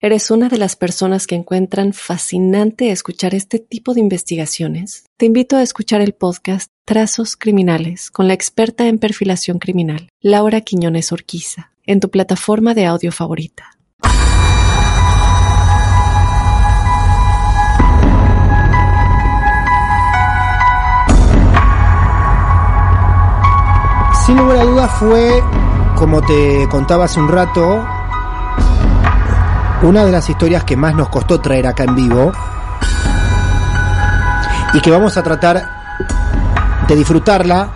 eres una de las personas que encuentran fascinante escuchar este tipo de investigaciones, te invito a escuchar el podcast Trazos Criminales con la experta en perfilación criminal, Laura Quiñones Orquiza, en tu plataforma de audio favorita. Sin lugar a dudas fue, como te contaba hace un rato, una de las historias que más nos costó traer acá en vivo y que vamos a tratar de disfrutarla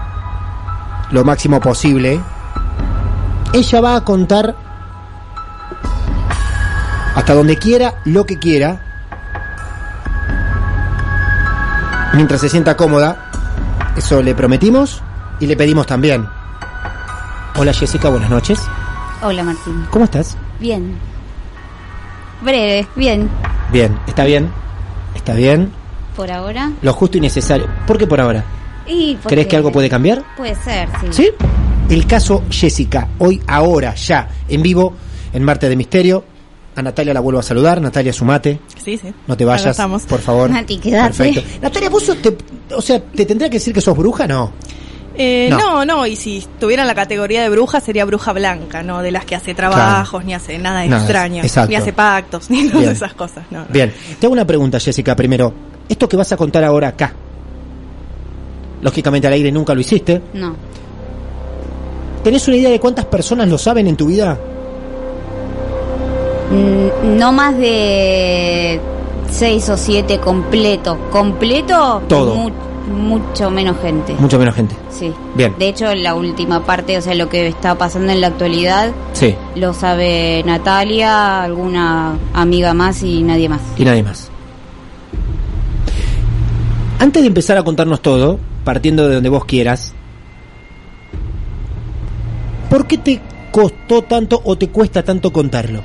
lo máximo posible. Ella va a contar hasta donde quiera, lo que quiera, mientras se sienta cómoda. Eso le prometimos y le pedimos también. Hola Jessica, buenas noches. Hola Martín. ¿Cómo estás? Bien. Breve, bien. Bien, está bien. Está bien. Por ahora. Lo justo y necesario. ¿Por qué por ahora? Y porque- ¿Crees que algo puede cambiar? Puede ser, sí. ¿Sí? El caso Jessica, hoy, ahora, ya, en vivo, en Marte de Misterio. A Natalia la vuelvo a saludar. Natalia, sumate. Sí, sí. No te vayas, estamos. por favor. Nati, quédate. Perfecto. Natalia, vos sos- te, o sea, ¿te tendría que decir que sos bruja? No. Eh, No. no. no, y si tuviera la categoría de bruja sería bruja blanca, no de las que hace trabajos, ni hace nada, Nada, extraño, exacto. ni hace pactos, ni todas Bien. esas cosas. No, no. Bien, te hago una pregunta, Jessica, primero. Esto que vas a contar ahora acá, lógicamente al aire nunca lo hiciste. No. ¿Tenés una idea de cuántas personas lo saben en tu vida? Mm, No más de seis o siete completo. ¿Completo? Todo. mu- mucho menos gente. Mucho menos gente. Sí. Bien. De hecho, la última parte, o sea, lo que está pasando en la actualidad, Sí, lo sabe Natalia, alguna amiga más y nadie más. y nadie más. Antes de empezar a contarnos todo, partiendo de donde vos quieras, ¿por qué te costó tanto o te cuesta tanto contarlo?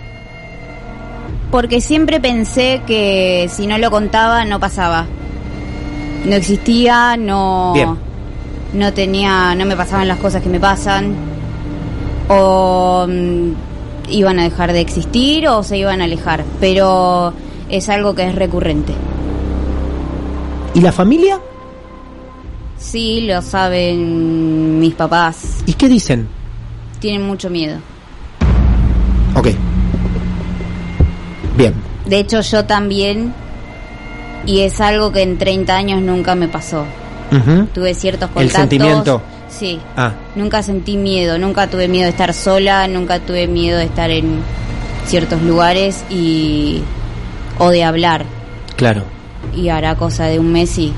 Porque siempre pensé que si no lo contaba no pasaba. No existía, no Bien. no tenía, no me pasaban las cosas que me pasan o mm, iban a dejar de existir o se iban a alejar, pero es algo que es recurrente. ¿Y la familia? Sí, lo saben mis papás, ¿Y qué dicen? tienen mucho miedo. Ok. Bien. De hecho, yo también y es algo que en 30 años nunca me pasó. Tuve ciertos El contactos. sentimiento. Sí. Ah, Nunca sentí miedo, nunca tuve miedo de estar sola, nunca tuve miedo de estar en ciertos lugares y o de hablar. claro. Y hará cosa de un mes y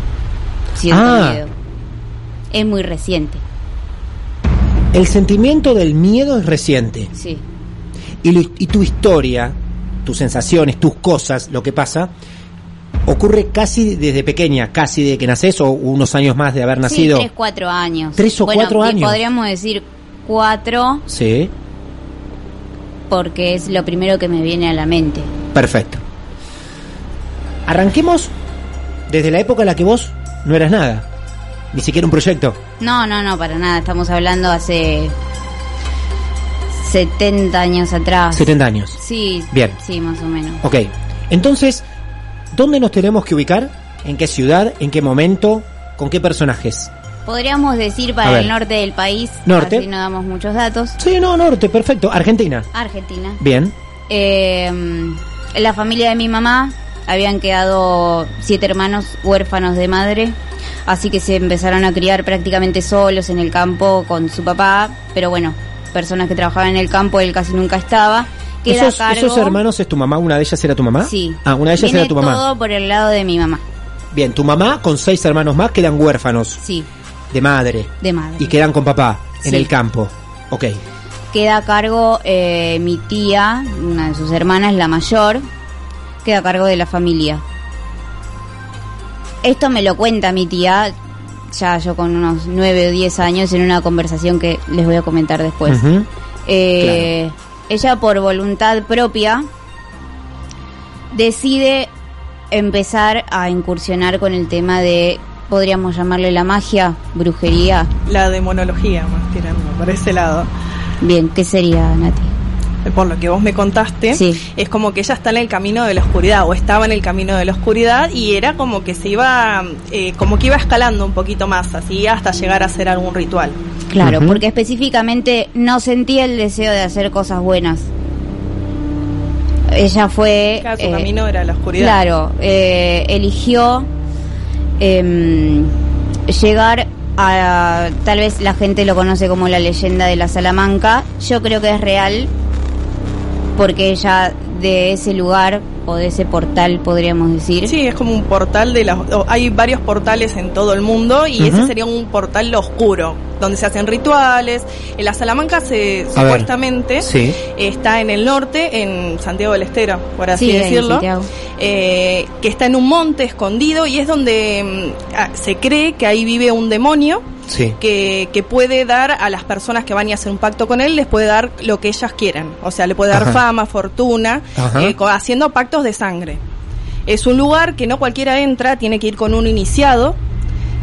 siento Ah. miedo. Es muy reciente. El sentimiento del miedo es reciente. Sí. Y, lo- y tu historia, tus sensaciones, tus cosas, lo que pasa, ocurre casi desde pequeña, casi de que naces o unos años más de haber nacido. Sí, tres, cuatro años. Tres o Bueno, cuatro años. Podríamos decir cuatro Sí, porque es lo primero que me viene a la mente. perfecto. Arranquemos desde la época en la que vos no eras nada, ni siquiera un proyecto. No, no, no, para nada. Estamos hablando hace 70 años atrás. 70 años. Sí. Bien. Sí, más o menos. Ok, entonces, ¿dónde nos tenemos que ubicar? ¿En qué ciudad? ¿En qué momento? ¿Con qué personajes? Podríamos decir para el norte del país. Norte. Así no damos muchos datos. Sí, no, norte, perfecto. Argentina. Argentina. Bien. Eh, la familia de mi mamá habían quedado siete hermanos huérfanos de madre, así que se empezaron a criar prácticamente solos en el campo con su papá, pero bueno, personas que trabajaban en el campo, él casi nunca estaba. Queda a ¿Esos, cargo- esos hermanos es tu mamá? ¿Una de ellas era tu mamá? Sí. Ah, una de ellas Viene era tu mamá. todo por el lado de mi mamá, Bien, tu mamá con seis hermanos más quedan huérfanos sí, de madre de madre. y quedan con papá en el campo. Ok. Queda a cargo eh, mi tía, una de sus hermanas, la mayor, queda a cargo de la familia. Esto me lo cuenta mi tía, ya yo con unos 9 o 10 años, en una conversación que les voy a comentar después. Eh, Ella por voluntad propia decide empezar a incursionar con el tema de, podríamos llamarle la magia, brujería. La demonología, más tirando por ese lado. Bien, ¿qué sería, Nati? Por lo que vos me contaste, Sí. es como que ella está en el camino de la oscuridad o estaba en el camino de la oscuridad y era como que se iba, eh, como que iba escalando un poquito más, así hasta llegar a hacer algún ritual. Claro, porque específicamente no sentía el deseo de hacer cosas buenas. Ella fue... Claro, su eh, camino era la oscuridad. Claro, eh, eligió em, llegar a... Tal vez la gente lo conoce como la leyenda de la Salamanca. Yo creo que es real porque ella de ese lugar o de ese portal, podríamos decir. Sí, es como un portal de las... o Hay varios portales en todo el mundo y ese sería un portal oscuro, donde se hacen rituales. En la Salamanca se A ver. supuestamente Sí. está en el norte, en Santiago del Estero, por así Sí, decirlo, eh, que está en un monte escondido y es donde mm, ah, se cree que ahí vive un demonio Sí. que, que puede dar a las personas que van y hacen un pacto con él, les puede dar lo que ellas quieran. O sea, le puede dar Ajá. fama, fortuna, eh, haciendo pactos de sangre. Es un lugar que no cualquiera entra, tiene que ir con un iniciado.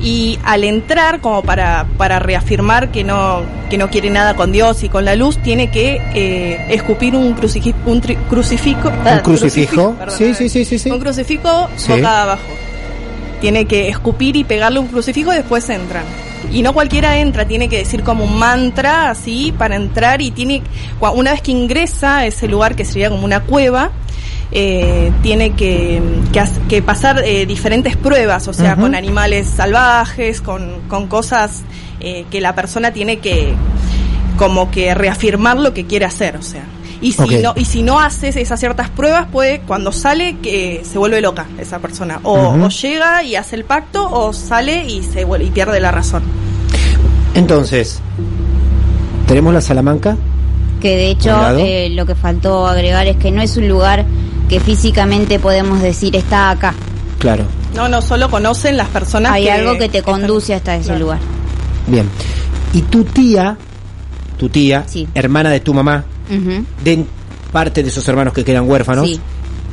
Y al entrar, como para, para reafirmar que no, que no quiere nada con Dios y con la luz, tiene que eh, escupir un, cruciji- un tri- crucifijo. Un crucifijo. perdón, Sí, sí, sí, sí, sí. Un crucifijo boca abajo. Tiene que escupir y pegarle un crucifijo y después entran. Y no cualquiera entra, tiene que decir como un mantra así para entrar y tiene, una vez que ingresa a ese lugar que sería como una cueva, eh, tiene que, que, pasar eh, diferentes pruebas, o sea, con animales salvajes, con, con cosas eh, que la persona tiene que como que reafirmar lo que quiere hacer, o sea. Y si no y si no haces esas ciertas pruebas, puede cuando sale que se vuelve loca esa persona o, llega y hace el pacto o sale y se vuelve y pierde la razón. Entonces, tenemos la Salamanca. Que de ¿Por un hecho eh, lo que faltó agregar es que no es un lugar que físicamente podemos decir está acá. Claro. No, no solo conocen las personas Hay que- algo que te están- conduce hasta ese Claro. lugar. Bien. Y tu tía, tu tía, Sí. hermana de tu mamá, De parte de esos hermanos que quedan huérfanos, Sí.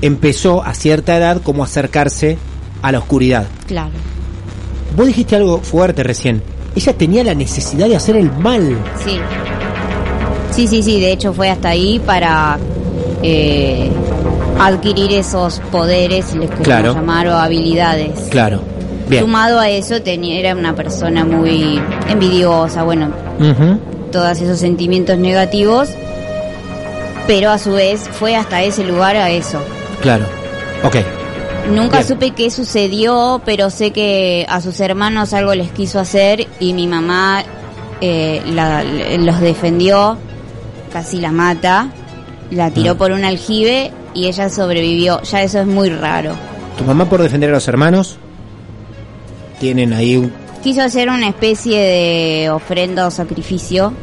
empezó a cierta edad como a acercarse a la oscuridad. Claro. Vos dijiste algo fuerte recién. Ella tenía la necesidad de hacer el mal. Sí. Sí, sí, sí. De hecho fue hasta ahí para eh, adquirir esos poderes, les Claro. llamar, o habilidades. Claro. Bien. Sumado a eso, tenía, era una persona muy envidiosa, bueno, Ujú. todos esos sentimientos negativos, pero a su vez fue hasta ese lugar a eso. Claro. Ok. Nunca Bien. supe qué sucedió, pero sé que a sus hermanos algo les quiso hacer y mi mamá eh, la- los defendió, casi la mata, la tiró Ah. por un aljibe y ella sobrevivió. Ya eso es muy raro. Tu mamá por defender a los hermanos tienen ahí un... Quiso hacer una especie de ofrenda o sacrificio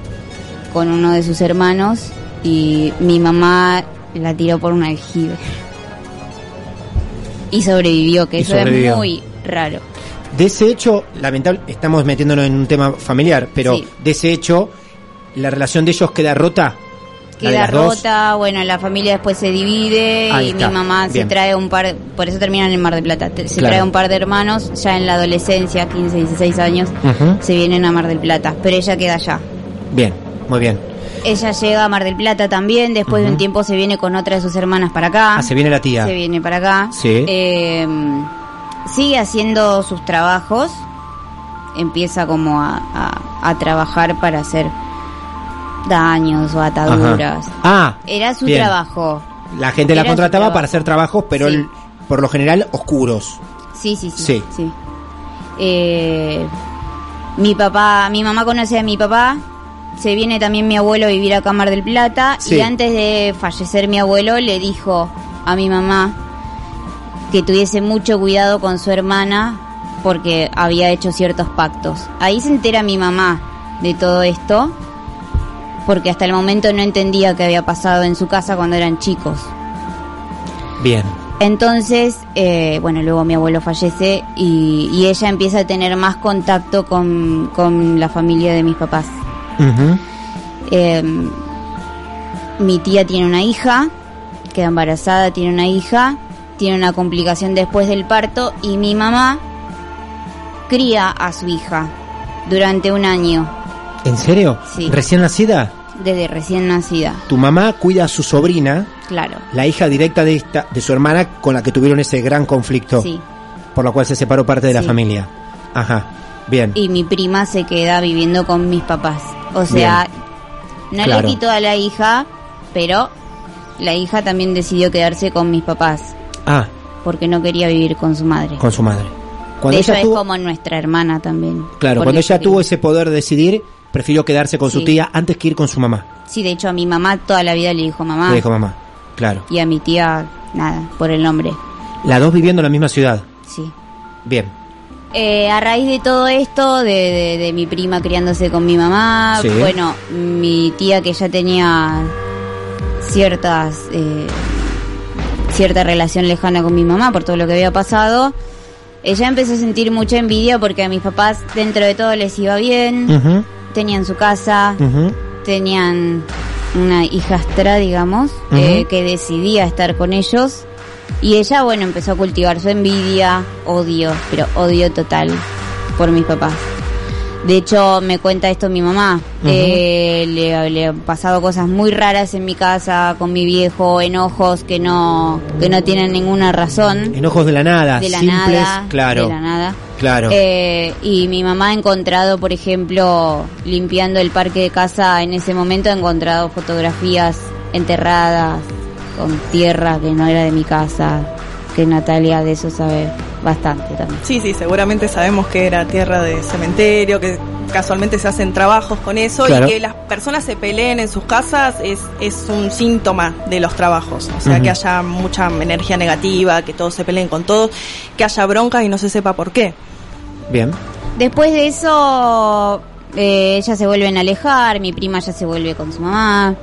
con uno de sus hermanos y mi mamá la tiró por un aljibe. Y sobrevivió, que Y eso sobrevivió. es muy raro. De ese hecho, lamentable, estamos metiéndonos en un tema familiar, pero Sí. de ese hecho, la relación de ellos queda rota. Queda dos. rota, bueno, la familia después se divide Ahí y está, mi mamá bien. se trae un par, por eso terminan en Mar del Plata, se Claro. trae un par de hermanos, ya en la adolescencia, 15, 16 años, se vienen a Mar del Plata, pero ella queda allá. Bien, muy bien. Ella llega a Mar del Plata también, después de un tiempo se viene con otra de sus hermanas para acá. Ah, se viene la tía. Se viene para acá. Sí. Eh, sigue haciendo sus trabajos. Empieza como a, a- a trabajar para hacer daños o ataduras. Ajá. Ah, Era su bien. trabajo. La gente la Era contrataba para hacer trabajos, pero Sí. el- por lo general oscuros. Sí, sí, sí. Sí. sí. Eh, mi papá, mi mamá conoce a mi papá. Se viene también mi abuelo a vivir acá a Mar del Plata. Sí. Y antes de fallecer mi abuelo, le dijo a mi mamá que tuviese mucho cuidado con su hermana porque había hecho ciertos pactos. Ahí se entera mi mamá de todo esto porque hasta el momento no entendía qué había pasado en su casa cuando eran chicos. Bien. Entonces, eh, bueno, luego mi abuelo fallece y, y ella empieza a tener más contacto con, con la familia de mis papás. Eh, mi tía tiene una hija, queda embarazada, tiene una hija, tiene una complicación después del parto y mi mamá cría a su hija durante un año, ¿En serio? Sí. ¿Recién nacida? desde recién nacida, Tu mamá cuida a su sobrina, claro. la hija directa de esta, de su hermana, con la que tuvieron ese gran conflicto, Sí. por lo cual se separó parte de la familia. Ajá. Bien. y mi prima se queda viviendo con mis papás. O sea, no Claro. le quitó a la hija, pero la hija también decidió quedarse con mis papás Ah, porque no quería vivir con su madre. con su madre. Cuando de ella es tuvo, como nuestra hermana también. claro, cuando ella es tuvo ese poder de decidir, prefirió quedarse con su tía antes que ir con su mamá. Sí, de hecho a mi mamá toda la vida le dijo mamá Le dijo mamá. Claro. y a mi tía nada, por el nombre. Las dos viviendo en la misma ciudad. Sí. Bien. Eh, a raíz de todo esto, de, de- de mi prima criándose con mi mamá, Sí. bueno, mi tía que ya tenía ciertas eh, cierta relación lejana con mi mamá por todo lo que había pasado, ella empezó a sentir mucha envidia porque a mis papás dentro de todo les iba bien, tenían su casa, tenían una hijastra, digamos, eh, que decidía estar con ellos. Y ella, bueno, empezó a cultivar su envidia, odio, pero odio total por mis papás. De hecho, me cuenta esto mi mamá. Eh, le, le han pasado cosas muy raras en mi casa con mi viejo, enojos que no, que no tienen ninguna razón. Enojos de la nada, De la simples, nada, claro. de la nada. Claro. Eh, y mi mamá ha encontrado, por ejemplo, limpiando el parque de casa en ese momento, ha encontrado fotografías enterradas con tierra que no era de mi casa, que Natalia de eso sabe bastante también. Sí, sí, seguramente sabemos que era tierra de cementerio, que casualmente se hacen trabajos con eso Claro. y que las personas se peleen en sus casas es, es un síntoma de los trabajos. O sea, que haya mucha energía negativa, que todos se peleen con todos, que haya bronca y no se sepa por qué. Bien. Después de eso, eh, ellas se vuelven a alejar, mi prima ya se vuelve con su mamá.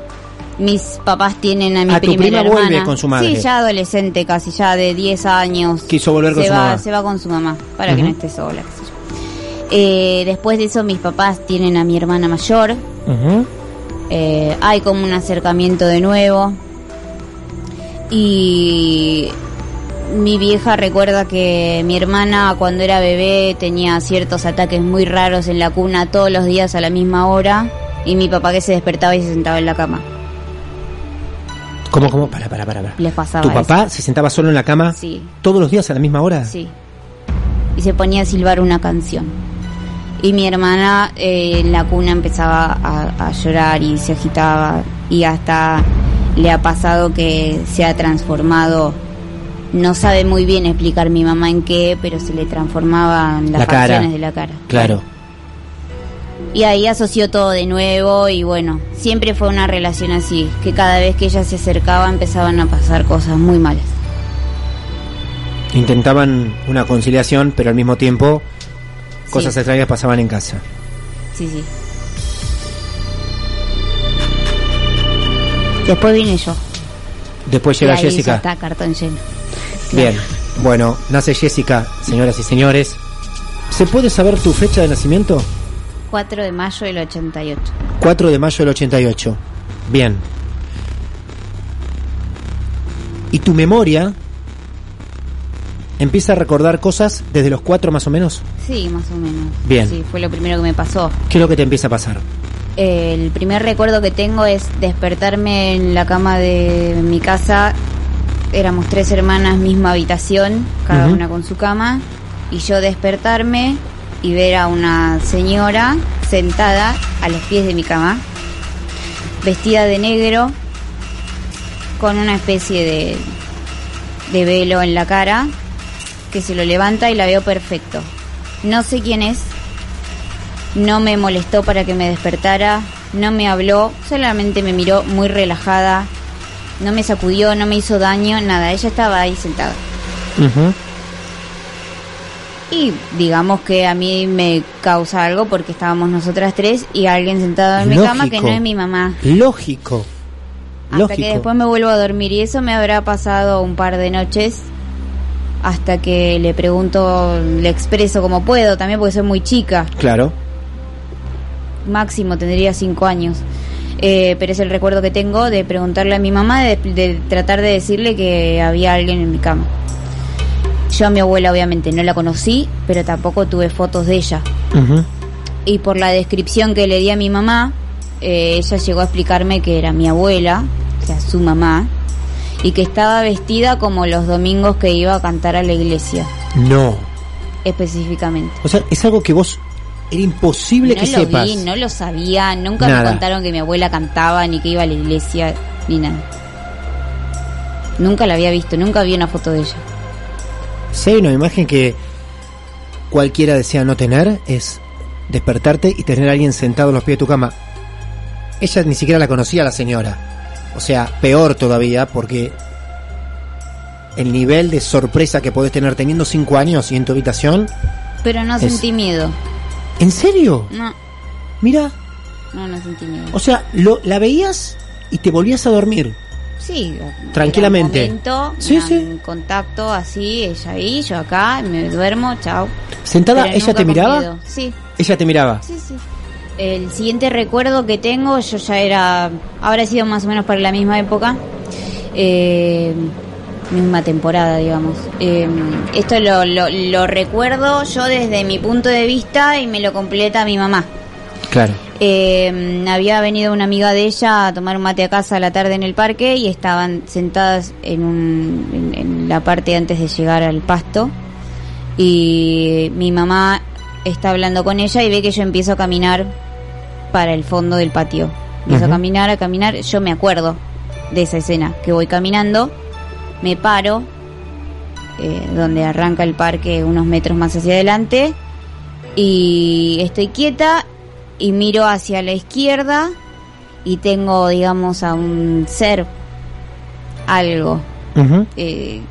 Mis papás tienen a mi Ah, tu primera prima vuelve hermana. con su madre. Sí, ya adolescente, casi ya de 10 años. Quiso volver con se su va, mamá. Se va con su mamá, para que no esté sola, qué sé yo. Eh, después de eso, mis papás tienen a mi hermana mayor. Eh, hay como un acercamiento de nuevo. Y mi vieja recuerda que mi hermana cuando era bebé tenía ciertos ataques muy raros en la cuna todos los días a la misma hora. Y mi papá que se despertaba y se sentaba en la cama. ¿Cómo, cómo? Para, para, para. para. Les pasaba ¿Tu eso. papá se sentaba solo en la cama Sí, todos los días a la misma hora? sí. Y se ponía a silbar una canción. Y mi hermana eh, en la cuna empezaba a, a llorar y se agitaba. Y hasta le ha pasado que se ha transformado. No sabe muy bien explicar mi mamá en qué, pero se le transformaban las La cara. facciones de la cara. Claro. Y ahí asoció todo de nuevo y bueno, siempre fue una relación así, que cada vez que ella se acercaba empezaban a pasar cosas muy malas. Intentaban una conciliación, pero al mismo tiempo cosas Sí. extrañas pasaban en casa. Sí, sí. Después vine yo. Después Y llega ahí Jessica. ya está, cartón lleno. Bien, bueno, nace Jessica, señoras y señores. ¿Se puede saber tu fecha de nacimiento? 4 de mayo del 88. 4 de mayo del 88. Bien. ¿Y tu memoria empieza a recordar cosas desde los 4 más o menos? Sí, más o menos. Bien. Sí, fue lo primero que me pasó. ¿Qué es lo que te empieza a pasar? El primer recuerdo que tengo es despertarme en la cama de mi casa. Éramos tres hermanas, misma habitación, cada una con su cama. Y yo despertarme y ver a una señora sentada a los pies de mi cama, vestida de negro, con una especie de, de velo en la cara, que se lo levanta y la veo perfecto. No sé quién es, no me molestó para que me despertara, no me habló, solamente me miró muy relajada, no me sacudió, no me hizo daño, nada, ella estaba ahí sentada. Y digamos que a mí me causa algo porque estábamos nosotras tres y alguien sentado en mi cama que no es mi mamá. Lógico. Hasta Lógico. que después me vuelvo a dormir y eso me habrá pasado un par de noches hasta que le pregunto, le expreso como puedo, también porque soy muy chica, Claro. máximo tendría cinco años. Eh, pero es el recuerdo que tengo de preguntarle a mi mamá, de, de tratar de decirle que había alguien en mi cama. Yo a mi abuela obviamente no la conocí, pero tampoco tuve fotos de ella. Y por la descripción que le di a mi mamá, eh, ella llegó a explicarme que era mi abuela, o sea, su mamá, y que estaba vestida como los domingos que iba a cantar a la iglesia, No. específicamente. O sea, es algo que vos era imposible no que lo sepas. vi, no lo sabía, nunca Nada. me contaron que mi abuela cantaba, ni que iba a la iglesia, ni nada. Nunca la había visto, nunca vi una foto de ella. Si hay una imagen que cualquiera desea no tener, es despertarte y tener a alguien sentado en los pies de tu cama. Ella ni siquiera la conocía la señora. O sea, peor todavía, porque el nivel de sorpresa que podés tener teniendo cinco años y en tu habitación. Pero no Es- sentí miedo. ¿En serio? No, Mira, no, no sentí miedo. o sea, lo, la veías y te volvías a dormir. Sí, Tranquilamente. era un momento, Sí, sí. un contacto así, ella ahí, yo acá, me duermo, chao. ¿Sentada Pero ella te miraba? Sí, Ella te miraba. sí, sí. El siguiente recuerdo que tengo, yo ya era, habrá sido más o menos para la misma época, eh, misma temporada, digamos. Eh, esto lo, lo, lo recuerdo yo desde mi punto de vista y me lo completa mi mamá. Claro. Eh, había venido una amiga de ella a tomar un mate a casa a la tarde en el parque y estaban sentadas en, un, en, en la parte antes de llegar al pasto y mi mamá está hablando con ella y ve que yo empiezo a caminar para el fondo del patio. Empiezo a caminar, a caminar, yo me acuerdo de esa escena, que voy caminando, me paro, eh, donde arranca el parque unos metros más hacia adelante, y estoy quieta y miro hacia la izquierda y tengo, digamos, a un ser, algo, eh,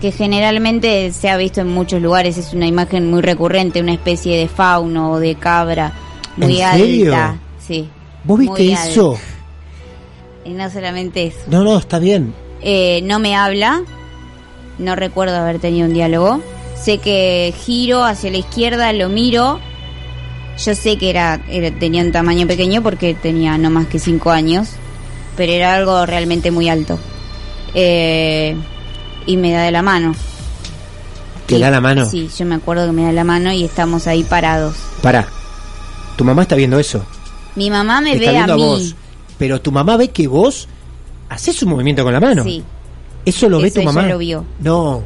que generalmente se ha visto en muchos lugares, es una imagen muy recurrente, una especie de fauno o de cabra muy ¿En serio? alta. Sí. ¿Vos viste eso? alta. Y no solamente eso. No, no, está bien. Eh, no me habla, no recuerdo haber tenido un diálogo. Sé que giro hacia la izquierda, lo miro. Yo sé que era, era- tenía un tamaño pequeño porque tenía no más que 5 años, pero era algo realmente muy alto. Eh, y me da de la mano. ¿Te da la mano? Sí, yo me acuerdo que me da la mano y estamos ahí parados. Pará. Tu mamá está viendo eso. Mi mamá me está ve a viendo mí. vos. Pero tu mamá ve que vos haces un movimiento con la mano. Sí. ¿Eso lo ve tu ella mamá? lo vio. No.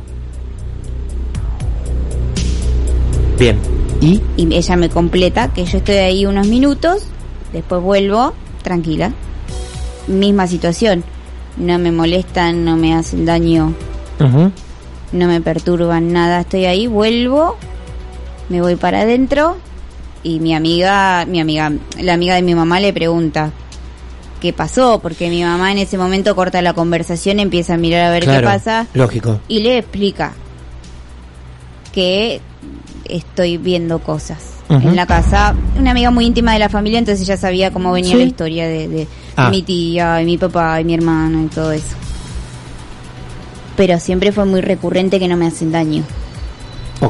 Bien. ¿Y? y ella me completa que yo estoy ahí unos minutos, después vuelvo tranquila. Misma situación. No me molestan, no me hacen daño, no me perturban nada. Estoy ahí, vuelvo, me voy para adentro y mi amiga, mi amiga, la amiga de mi mamá le pregunta qué pasó, porque mi mamá en ese momento corta la conversación, empieza a mirar a ver Claro, qué pasa Lógico. y le explica que estoy viendo cosas. En la casa. Una amiga muy íntima de la familia, entonces ya sabía cómo venía Sí. la historia de, de Ah. mi tía y mi papá y mi hermano y todo eso. Pero siempre fue muy recurrente que no me hacen daño.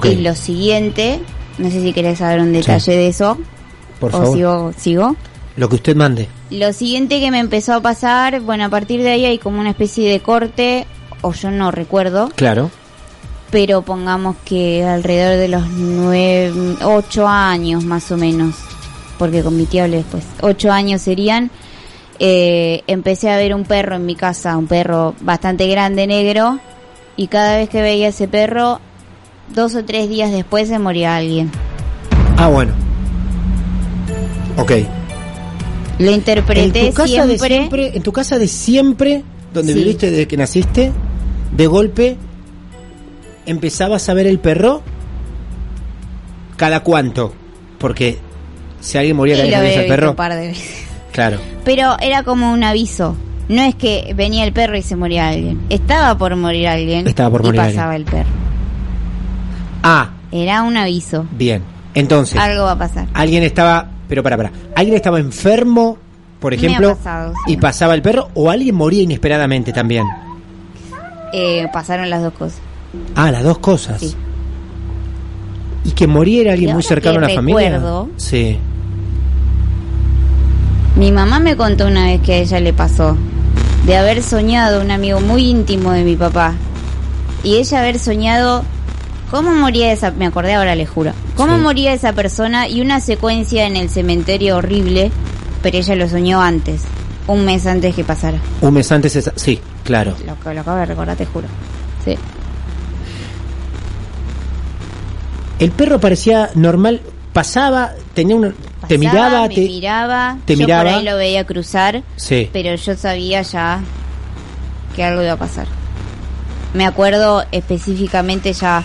Y lo siguiente, no sé si querés saber un detalle de eso, por o favor. sigo, sigo. Lo que usted mande. Lo siguiente que me empezó a pasar, bueno, a partir de ahí hay como una especie de corte, o yo no recuerdo, Claro. Pero pongamos que alrededor de los nueve, ocho años más o menos, porque con mi tía hablé después, ocho años serían, eh, empecé a ver un perro en mi casa, un perro bastante grande, negro, y cada vez que veía ese perro, dos o tres días después se moría alguien. Ah, bueno. Ok. Lo interpreté en tu casa de siempre, siempre, en tu casa de siempre, donde Sí. viviste desde que naciste, de golpe empezabas a ver el perro. ¿Cada cuánto? Porque si alguien moría cada vez el perro, un par de veces. claro. Pero era como un aviso. No es que venía el perro y se moría alguien. Estaba por morir alguien. Estaba por morir y pasaba el perro. Ah, Era un aviso. bien. Entonces, Algo va a pasar. alguien estaba, pero para, para, alguien estaba enfermo, por ejemplo, pasado, sí. y pasaba el perro, o alguien moría inesperadamente también. Eh, pasaron las dos cosas. Ah, las dos cosas. Sí. Y que muriera alguien muy cercano a la familia. recuerdo- Sí. Mi mamá me contó una vez que a ella le pasó de haber soñado un amigo muy íntimo de mi papá y ella haber soñado cómo moría esa, me acordé ahora le juro, cómo Sí. moría esa persona y una secuencia en el cementerio horrible, pero ella lo soñó antes, un mes antes que pasara. Un mes antes, esa- sí, claro. Lo, lo acabo de recordar, te juro. Sí. El perro parecía normal, pasaba, tenía una, te miraba, me te, miraba, te yo miraba. por ahí lo veía cruzar, sí. pero yo sabía ya que algo iba a pasar. Me acuerdo específicamente ya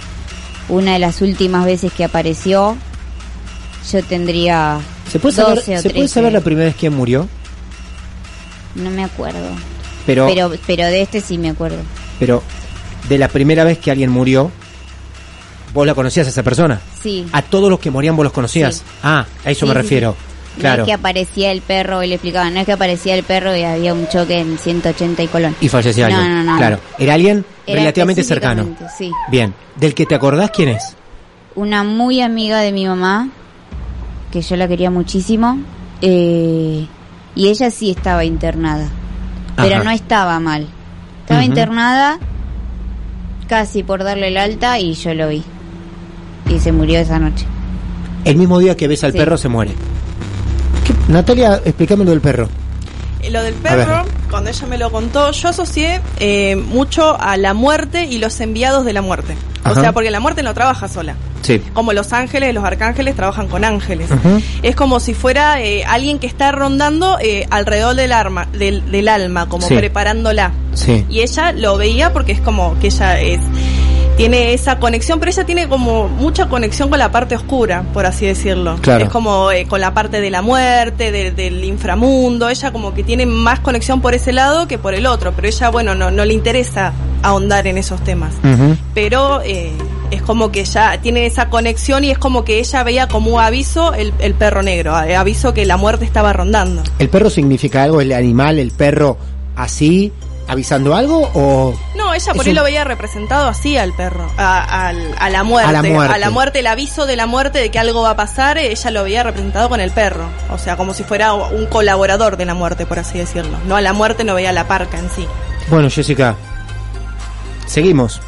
una de las últimas veces que apareció, yo tendría ¿Se puede saber, 12 o ¿se puede 13. saber la primera vez quién murió? no me acuerdo, Pero, pero, pero pero de este sí me acuerdo. de la primera vez que alguien murió, vos la conocías a esa persona. Sí. A todos los que morían vos los conocías. Sí. Ah, a eso Sí, me sí, refiero. No Claro. es que aparecía el perro y le explicaban, no es que aparecía el perro y había un choque en 180 y Colón. Y fallecía No, alguien. no, no. Claro. Era alguien Era relativamente cercano. Sí. Bien. ¿Del que te acordás quién es? una muy amiga de mi mamá, que yo la quería muchísimo, eh, y ella sí estaba internada, pero no estaba mal. Estaba internada casi por darle el alta y yo lo vi. Y se murió esa noche. El mismo día que ves al Sí. perro se muere. ¿Qué? Natalia, explícame lo del perro. Eh, Lo del A ver. perro, cuando ella me lo contó, yo asocié eh, mucho a la muerte y los enviados de la muerte. Ajá. O sea, porque la muerte no trabaja sola. Sí. Como los ángeles, los arcángeles trabajan con ángeles. Es como si fuera eh, alguien que está rondando eh, alrededor del, arma, del, del alma, como Sí. preparándola. Sí. Y ella lo veía porque es como que ella es tiene esa conexión, pero ella tiene como mucha conexión con la parte oscura, por así decirlo. Claro. Es como eh, con la parte de la muerte, de- del inframundo, ella como que tiene más conexión por ese lado que por el otro, pero ella, bueno, no, no le interesa ahondar en esos temas. Ujú. Pero eh, es como que ya tiene esa conexión y es como que ella veía como aviso el, el perro negro, eh, aviso que la muerte estaba rondando. ¿El perro significa algo? ¿El animal, el perro, así, avisando algo? ¿O No, ella por ahí un- lo veía representado así al perro, a, al- a la muerte, A la muerte. a la muerte, el aviso de la muerte de que algo va a pasar, ella lo veía representado con el perro, o sea, como si fuera un colaborador de la muerte, por así decirlo. No a la muerte, no veía la parca en sí. Bueno, Jessica, seguimos.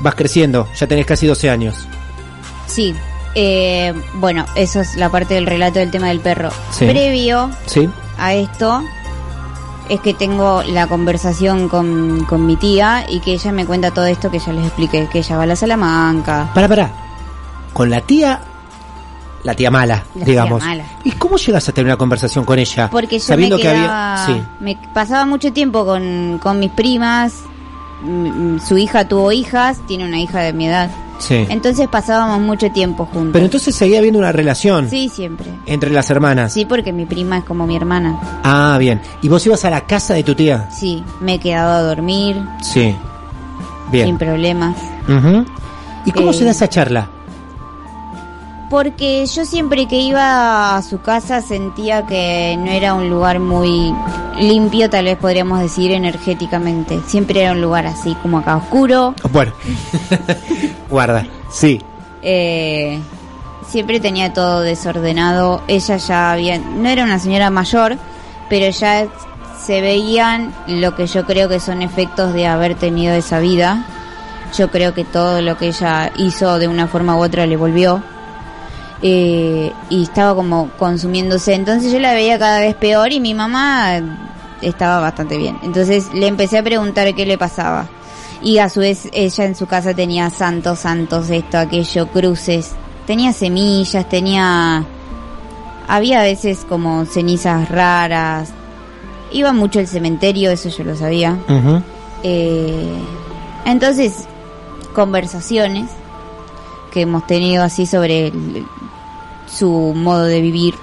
Vas creciendo, ya tenés casi 12 años. Sí. Eh, bueno, eso es la parte del relato del tema del perro. Sí. Previo ¿Sí? a esto es que tengo la conversación con, con mi tía y que ella me cuenta todo esto que ya les expliqué, que ella va a la Salamanca. Para, para. Con la tía, la tía mala, La tía digamos. mala. ¿Y cómo llegas a tener una conversación con ella? Porque yo sabiendo me que había. Sí. me pasaba mucho tiempo con, con mis primas, mm, mm, su hija tuvo hijas, tiene una hija de mi edad. Sí. Entonces pasábamos mucho tiempo juntos. Pero entonces seguía habiendo una relación Sí, siempre. entre las hermanas. Sí, porque mi prima es como mi hermana. Ah, bien. ¿Y vos ibas a la casa de tu tía? Sí, me he quedado a dormir Sí. Bien. sin problemas. ¿Y cómo Eh, se da esa charla? Porque yo siempre que iba a su casa sentía que no era un lugar muy limpio, tal vez podríamos decir energéticamente. Siempre era un lugar así como acá oscuro. Bueno, guarda, sí. Eh, siempre tenía todo desordenado. Ella ya había, no era una señora mayor, pero ya se veían lo que yo creo que son efectos de haber tenido esa vida. Yo creo que todo lo que ella hizo de una forma u otra le volvió. Eh, y estaba como consumiéndose. Entonces yo la veía cada vez peor y mi mamá estaba bastante bien. Entonces le empecé a preguntar qué le pasaba. Y a su vez ella en su casa tenía santos, santos, esto, aquello, cruces. Tenía semillas, tenía... Había a veces como cenizas raras. Iba mucho al cementerio, eso yo lo sabía. Eh, entonces, conversaciones que hemos tenido así sobre el- su modo de vivir.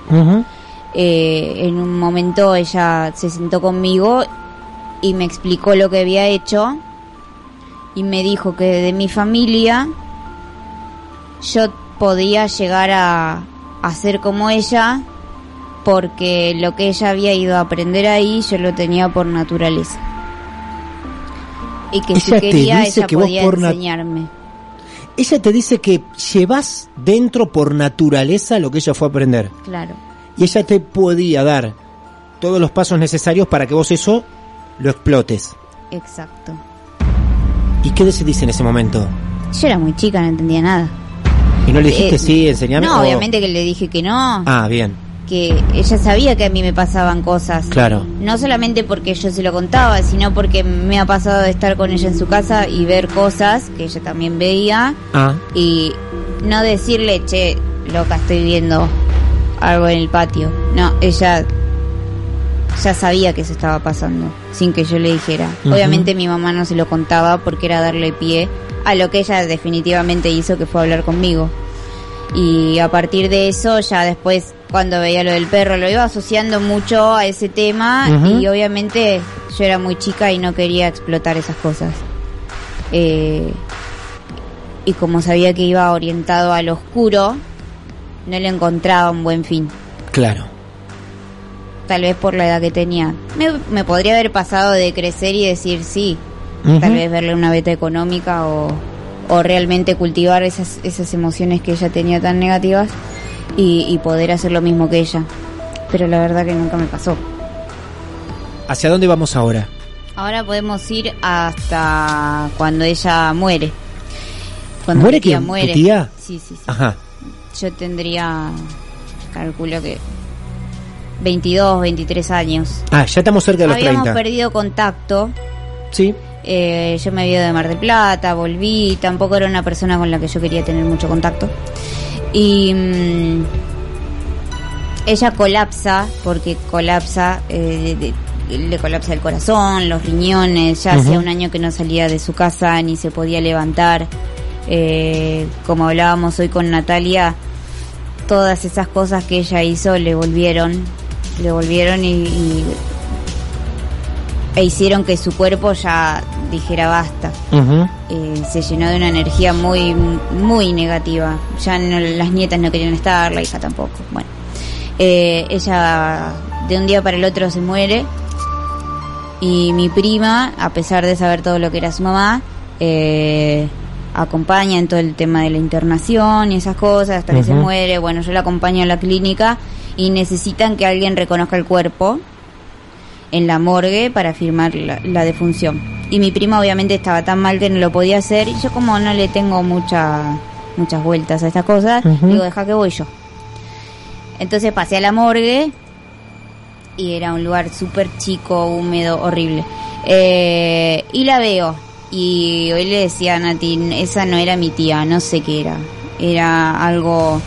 Eh, en un momento ella se sentó conmigo y me explicó lo que había hecho y me dijo que de mi familia yo podía llegar a, a ser como ella porque lo que ella había ido a aprender ahí yo lo tenía por naturaleza. Y que si te quería dice ella que vos podía por enseñarme. Ella te dice que llevas dentro por naturaleza lo que ella fue a aprender. Claro. Y ella te podía dar todos los pasos necesarios para que vos eso lo explotes. Exacto. ¿Y qué se dice en ese momento? Yo era muy chica, no entendía nada. ¿Y no le dijiste Eh, sí, enseñame? No, o- obviamente que le dije que no, Ah, bien, que ella sabía que a mí me pasaban cosas. claro. No solamente porque yo se lo contaba, sino porque me ha pasado de estar con ella en su casa y ver cosas que ella también veía Ah, y no decirle, che, loca, estoy viendo algo en el patio. No, ella ya sabía que eso estaba pasando, sin que yo le dijera. Obviamente mi mamá no se lo contaba porque era darle pie a lo que ella definitivamente hizo, que fue hablar conmigo. Y a partir de eso, ya después, cuando veía lo del perro, lo iba asociando mucho a ese tema y obviamente yo era muy chica y no quería explotar esas cosas. Eh, y como sabía que iba orientado al oscuro, no le encontraba un buen fin. claro. Tal vez por la edad que tenía. Me, me podría haber pasado de crecer y decir sí, tal vez verle una beta económica o, o realmente cultivar esas, esas emociones que ella tenía tan negativas y, y poder hacer lo mismo que ella. Pero la verdad que nunca me pasó. ¿Hacia dónde vamos ahora? Ahora podemos ir hasta cuando ella muere. Cuando ¿Muere mi tía quién? ¿Tu muere. tía? Sí, sí, sí. Ajá. Yo tendría, calculo que 22, 23 años. Ah, ya estamos cerca de los Habíamos 30. perdido contacto. Sí. Eh, yo me había ido de Mar del Plata, volví. Tampoco era una persona con la que yo quería tener mucho contacto. Y mm, ella colapsa, porque colapsa, eh, de- le colapsa el corazón, los riñones. Ya hacía un año que no salía de su casa ni se podía levantar. Eh, como hablábamos hoy con Natalia, todas esas cosas que ella hizo le volvieron, le volvieron y, y- e hicieron que su cuerpo ya dijera basta. Eh, se llenó de una energía muy muy negativa. Ya no- las nietas no querían estar, la hija tampoco. Bueno, Eh, ella de un día para el otro se muere y mi prima, a pesar de saber todo lo que era su mamá, eh, acompaña en todo el tema de la internación y esas cosas hasta que se muere. Bueno, yo la acompaño a la clínica y necesitan que alguien reconozca el cuerpo en la morgue para firmar la, la defunción. Y mi prima obviamente estaba tan mal que no lo podía hacer y yo como no le tengo mucha, muchas vueltas a estas cosas, digo, deja que voy yo. Entonces pasé a la morgue y era un lugar súper chico, húmedo, horrible. Eh, y la veo y hoy le decía a Nati, esa no era mi tía, no sé qué era. Era algo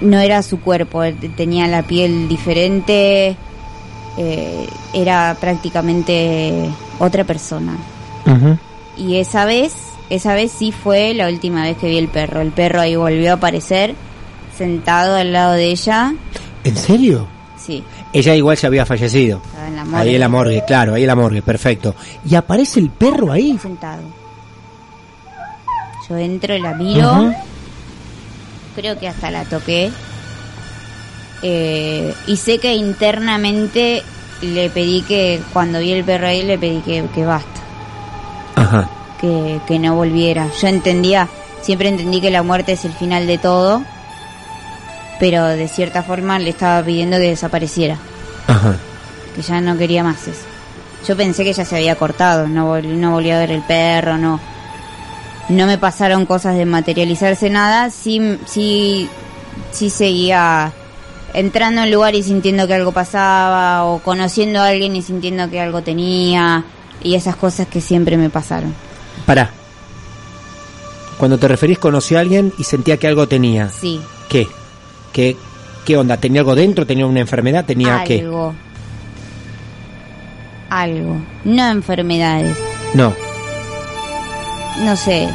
no era su cuerpo, tenía la piel diferente, eh, era prácticamente otra persona. Y esa vez, esa vez sí fue la última vez que vi el perro. El perro ahí volvió a aparecer, sentado al lado de ella. ¿En serio? Sí, Ella igual ya había fallecido. estaba en la morgue. Ahí en la morgue, claro, ahí en la morgue, perfecto. ¿Y aparece el perro ahí? Sentado. Yo entro, la miro creo que hasta la toqué. Eh, y sé que internamente le pedí que, cuando vi el perro ahí, le pedí que, que basta, Ajá. que, que no volviera. Yo entendía, siempre entendí que la muerte es el final de todo, pero de cierta forma le estaba pidiendo que desapareciera, Ajá. que ya no quería más eso. Yo pensé que ya se había cortado, no, vol- no volví a ver el perro, no, no me pasaron cosas de materializarse nada, sí, sí, sí seguía entrando en lugar y sintiendo que algo pasaba, o conociendo a alguien y sintiendo que algo tenía, y esas cosas que siempre me pasaron. Pará. Cuando te referís conocí a alguien y sentía que algo tenía. Sí, ¿Qué? ¿Qué, qué onda? ¿Tenía algo dentro? ¿Tenía una enfermedad? ¿Tenía qué? algo. Algo. No enfermedades. No. No sé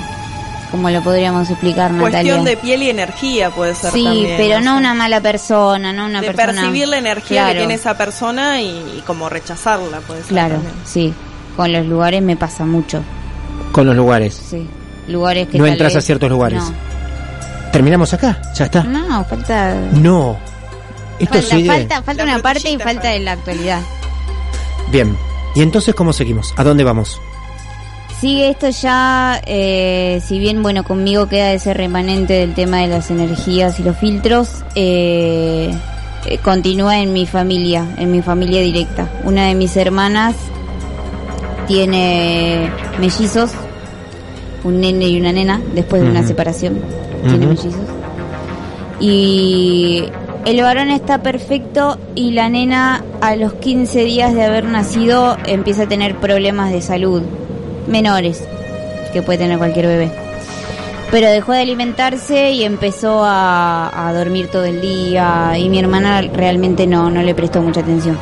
cómo lo podríamos explicar, Natalia. Cuestión de piel y energía puede ser Sí, también, pero no sé. una mala persona, no una de persona... percibir la energía Claro, que tiene esa persona y, y como rechazarla puede ser Claro, también. sí. Con los lugares me pasa mucho. Con los lugares. Sí. Lugares que No tal entras a vez- ciertos lugares. No. ¿Terminamos acá? ¿Ya está? No, falta... No. Esto Falta, sigue. falta, falta una parte y falta falta. en la actualidad. Bien. ¿Y entonces cómo seguimos? ¿A dónde vamos? Sigue esto ya, eh, si bien, bueno, conmigo queda ese remanente del tema de las energías y los filtros, eh, eh, continúa en mi familia, en mi familia directa. Una de mis hermanas tiene mellizos, un nene y una nena, después de una separación, tiene mellizos. Y el varón está perfecto y la nena a los 15 días de haber nacido empieza a tener problemas de salud menores que puede tener cualquier bebé. Pero dejó de alimentarse y empezó a, dormir todo el día y mi hermana realmente no, no le prestó mucha atención.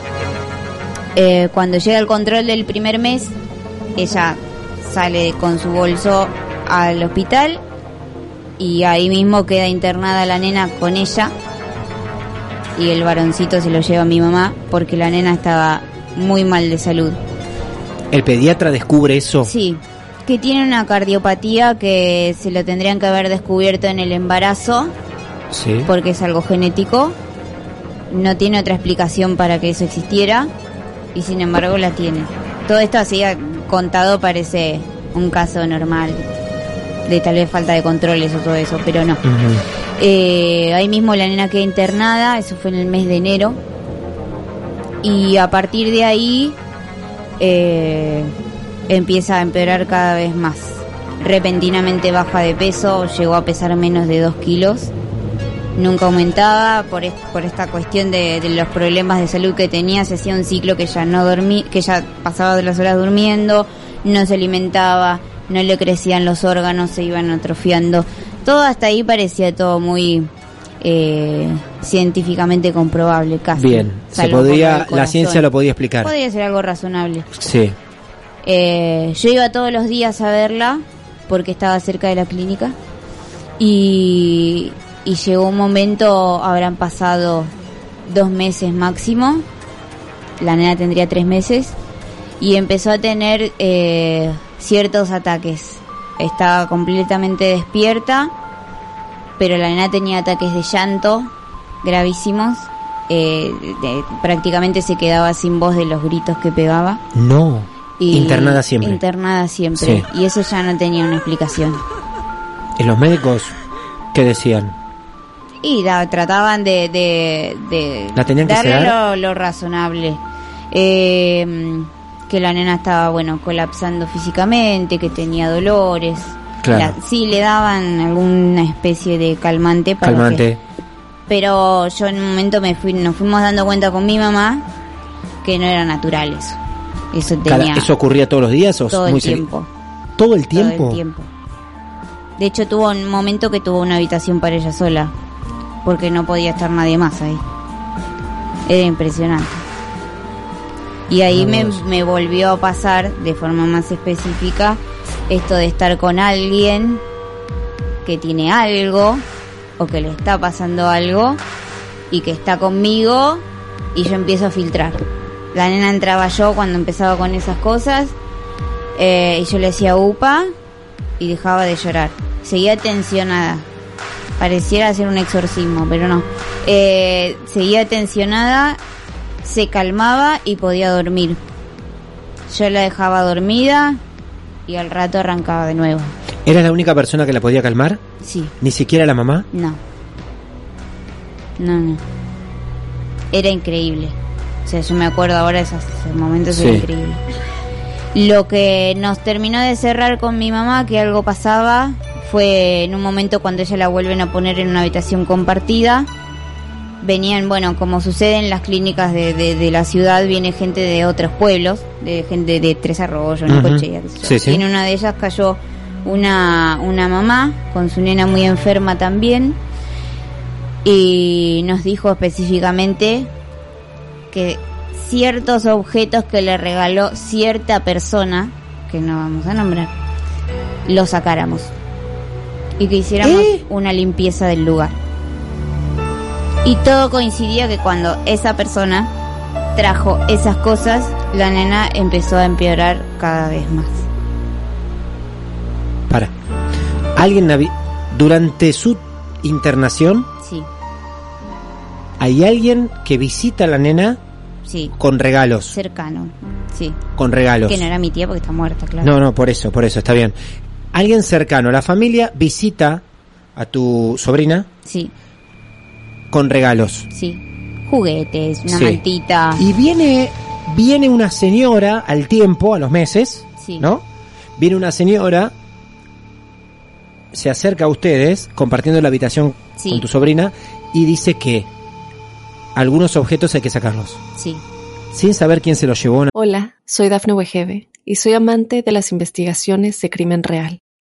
Eh, cuando llega el control del primer mes, ella sale con su bolso al hospital y ahí mismo queda internada la nena con ella y el varoncito se lo lleva a mi mamá porque la nena estaba muy mal de salud. ¿El pediatra descubre eso? Sí, que tiene una cardiopatía que se lo tendrían que haber descubierto en el embarazo Sí. porque es algo genético. No tiene otra explicación para que eso existiera y sin embargo la tiene. Todo esto así contado parece un caso normal de tal vez falta de controles o todo eso, pero no. Eh, ahí mismo la nena queda internada, eso fue en el mes de enero. Y a partir de ahí eh, empieza a empeorar cada vez más. Repentinamente baja de peso, llegó a pesar menos de 2 kilos. Nunca aumentaba por, por esta cuestión de, de los problemas de salud que tenía. Se hacía un ciclo que ya no dormí, que ya pasaba de las horas durmiendo, no se alimentaba, no le crecían los órganos, se iban atrofiando. Todo hasta ahí parecía todo muy eh, científicamente comprobable, casi. Bien. Se podría, la ciencia lo podía explicar. Podría ser algo razonable. Sí. Eh, yo iba todos los días a verla porque estaba cerca de la clínica y, y llegó un momento, habrán pasado dos meses máximo, la nena tendría tres meses y empezó a tener eh, ciertos ataques. Estaba completamente despierta, pero la nena tenía ataques de llanto gravísimos. eh, de- prácticamente se quedaba sin voz de los gritos que pegaba. No. Y Internada siempre. Internada siempre. Sí. Y eso ya no tenía una explicación. ¿Y los médicos qué decían? Y trataban de, de, de ¿La tenían que darle lo, lo razonable. Eh, que la nena estaba, bueno, colapsando físicamente, que tenía dolores. Claro. La- sí, le daban alguna especie de calmante para Calmante. que- pero yo en un momento me fui, nos fuimos dando cuenta con mi mamá que no era natural eso. Eso tenía ¿Eso ocurría todos los días o todo el muy tiempo. ¿Todo el tiempo? Todo el tiempo. De hecho, tuvo un momento que tuvo una habitación para ella sola, porque no podía estar nadie más ahí. Era impresionante. Y ahí me, me volvió a pasar, de forma más específica, esto de estar con alguien que tiene algo, o que le está pasando algo, y que está conmigo, y yo empiezo a filtrar. La nena entraba yo cuando empezaba con esas cosas, eh, y yo le decía upa y dejaba de llorar. Seguía tensionada. Pareciera ser un exorcismo, pero no. Eh, seguía tensionada, se calmaba y podía dormir. Yo la dejaba dormida y al rato arrancaba de nuevo. ¿Eras la única persona que la podía calmar? Sí, ¿Ni siquiera la mamá? no. No, no. Era increíble. O sea, yo me acuerdo ahora de esos, esos momentos, Sí. era increíble. Lo que nos terminó de cerrar con mi mamá, que algo pasaba, fue en un momento cuando ella la vuelven a poner en una habitación compartida. Venían, bueno, como sucede en las clínicas de, de- de la ciudad, viene gente de otros pueblos, de gente de Tres Arroyos. Necochea, sé yo. Sí, en una de ellas cayó una, una mamá con su nena muy enferma también y nos dijo específicamente que ciertos objetos que le regaló cierta persona, que no vamos a nombrar, los sacáramos y que hiciéramos ¿Eh? una limpieza del lugar. Y todo coincidía que cuando esa persona trajo esas cosas, la nena empezó a empeorar cada vez más. Para. ¿Alguien durante su internación Sí, hay alguien que visita a la nena sí, con regalos? cercano, sí. Con regalos. Que no era mi tía porque está muerta, claro. No, no, por eso, por eso, está bien. Alguien cercano, la familia visita a tu sobrina Sí, con regalos. sí. Juguetes, una Sí. mantita. Y viene viene una señora al tiempo, a los meses, Sí. ¿no? Viene una señora se acerca a ustedes compartiendo la habitación Sí. con tu sobrina y dice que algunos objetos hay que sacarlos, Sí. sin saber quién se los llevó. Hola, soy Dafne Wegebe y soy amante de las investigaciones de crimen real.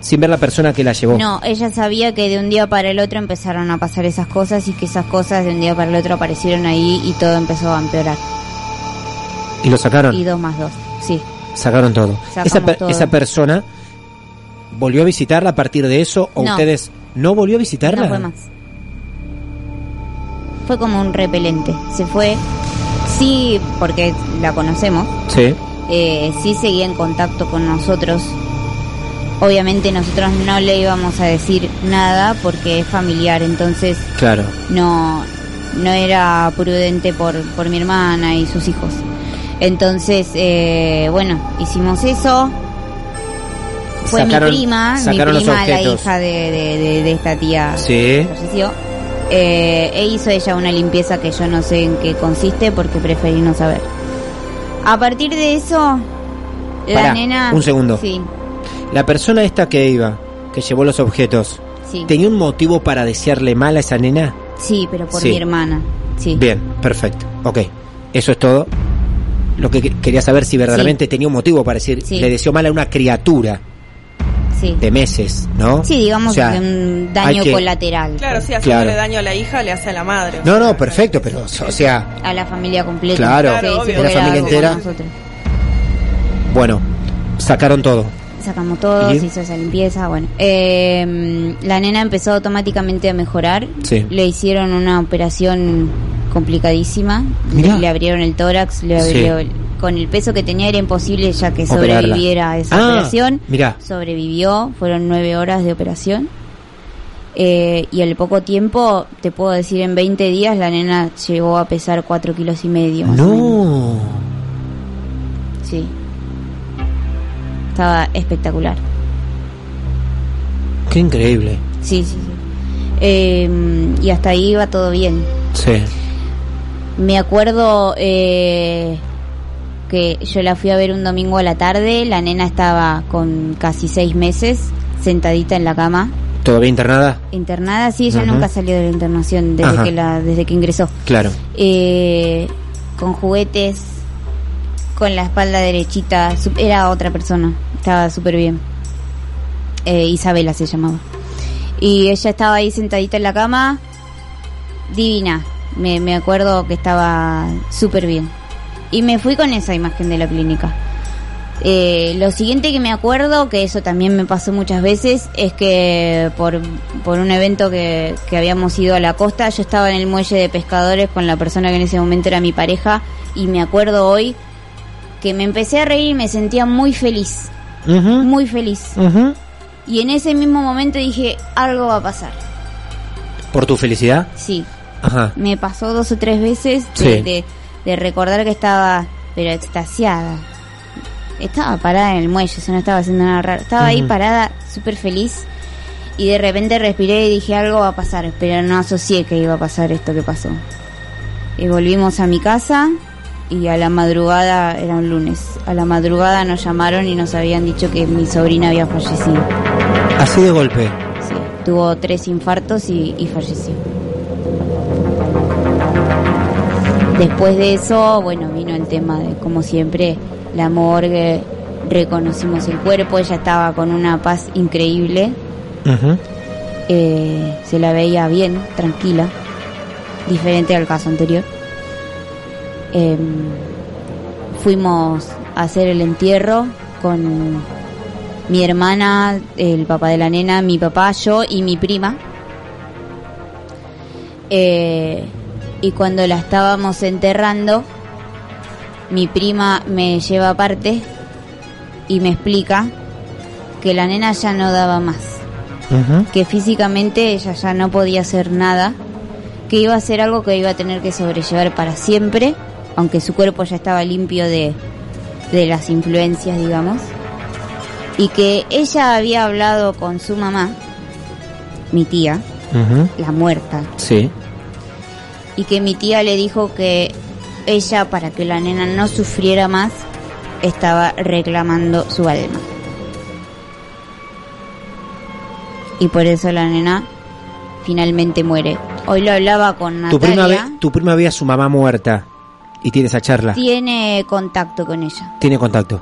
sin ver la persona que la llevó. no, ella sabía que de un día para el otro empezaron a pasar esas cosas y que esas cosas de un día para el otro aparecieron ahí y todo empezó a empeorar. Y lo sacaron. Y dos más dos, sí. Sacaron todo. Sacamos Esa, per- todo. esa persona volvió a visitarla a partir de eso o No. ustedes no volvió a visitarla. No fue más. Fue como un repelente. Se fue, sí, porque la conocemos, Sí. eh, sí seguía en contacto con nosotros. Obviamente nosotros no le íbamos a decir nada porque es familiar, entonces Claro. no, no era prudente por, por mi hermana y sus hijos. Entonces, eh, bueno, hicimos eso. Fue Sacaron- mi prima, mi prima, la hija de, de, de- de esta tía Sí. que falleció. Eh, e hizo ella una limpieza que yo no sé en qué consiste porque preferí no saber. A partir de eso, la Pará, nena... un segundo. Sí, La persona esta que iba, que llevó los objetos, sí. ¿tenía un motivo para desearle mal a esa nena? Sí, pero por Sí. mi hermana. Sí. Bien, perfecto. Ok, eso es todo. Lo que que- quería saber si verdaderamente tenía un motivo para decir, Sí. le deseó mal a una criatura Sí. de meses, ¿no? Sí, digamos O sea, que un daño que- colateral Claro, sí, Claro. haciéndole daño a la hija le hace a la madre. No, sea, no, perfecto, pero, o sea, a la familia completa. Claro, Sí, Claro, sí, obvio. porque La familia entera. nosotros. bueno, sacaron todo. Sacamos todo, se hizo esa limpieza, bueno. Eh, la nena empezó automáticamente a mejorar. Sí. Le hicieron una operación complicadísima. Le, le abrieron el tórax, le Sí. con el peso que tenía era imposible ya que Operarla. sobreviviera a esa Ah, operación. mirá. Sobrevivió, fueron nueve horas de operación. Eh, y al poco tiempo, te puedo decir, en 20 días la nena llegó a pesar 4 kilos y medio. más o menos. No. Sí. Estaba espectacular. Qué increíble. Sí, sí, sí. Eh, y hasta ahí iba todo bien. Sí. Me acuerdo eh, que yo la fui a ver un domingo a la tarde. La nena estaba con casi seis meses, sentadita en la cama, ¿Todavía internada? internada. Sí, ella Ajá. nunca salió de la internación desde Ajá. que la, desde que ingresó. Claro. Eh, con juguetes, con la espalda derechita. Era otra persona. Estaba súper bien. Eh, Isabela se llamaba. Y ella estaba ahí sentadita en la cama, divina. Me, me acuerdo que estaba súper bien. Y me fui con esa imagen de la clínica. Eh, lo siguiente que me acuerdo, que eso también me pasó muchas veces, es que por, por un evento que, que habíamos ido a la costa, yo estaba en el muelle de pescadores con la persona que en ese momento era mi pareja y me acuerdo hoy que me empecé a reír y me sentía muy feliz, muy feliz. Y en ese mismo momento dije, algo va a pasar. ¿Por tu felicidad? Sí, Ajá. me pasó dos o tres veces de, Sí. de, de recordar que estaba, pero extasiada. Estaba parada en el muelle, eso no estaba haciendo nada raro. Estaba ahí parada, súper feliz. Y de repente respiré y dije, algo va a pasar. Pero no asocié que iba a pasar esto que pasó. Y volvimos a mi casa y a la madrugada, era un lunes, a la madrugada nos llamaron y nos habían dicho que mi sobrina había fallecido. Así de golpe. Sí, tuvo tres infartos y, y falleció. Después de eso, bueno, vino el tema de, como siempre, la morgue, reconocimos el cuerpo, ella estaba con una paz increíble, eh, se la veía bien, tranquila, diferente al caso anterior. Em, fuimos a hacer el entierro con mi hermana, el papá de la nena, mi papá, yo y mi prima. Eh, y cuando la estábamos enterrando, mi prima me lleva aparte y me explica que la nena ya no daba más que físicamente ella ya no podía hacer nada, que iba a ser algo que iba a tener que sobrellevar para siempre, aunque su cuerpo ya estaba limpio de, de las influencias, digamos, y que ella había hablado con su mamá, mi tía, la muerta, Sí. y que mi tía le dijo que ella, para que la nena no sufriera más, estaba reclamando su alma. Y por eso la nena finalmente muere. Hoy lo hablaba con Tu prima, Natalia. ve, tu prima ve a su mamá muerta y tiene esa charla. Tiene contacto con ella. Tiene contacto.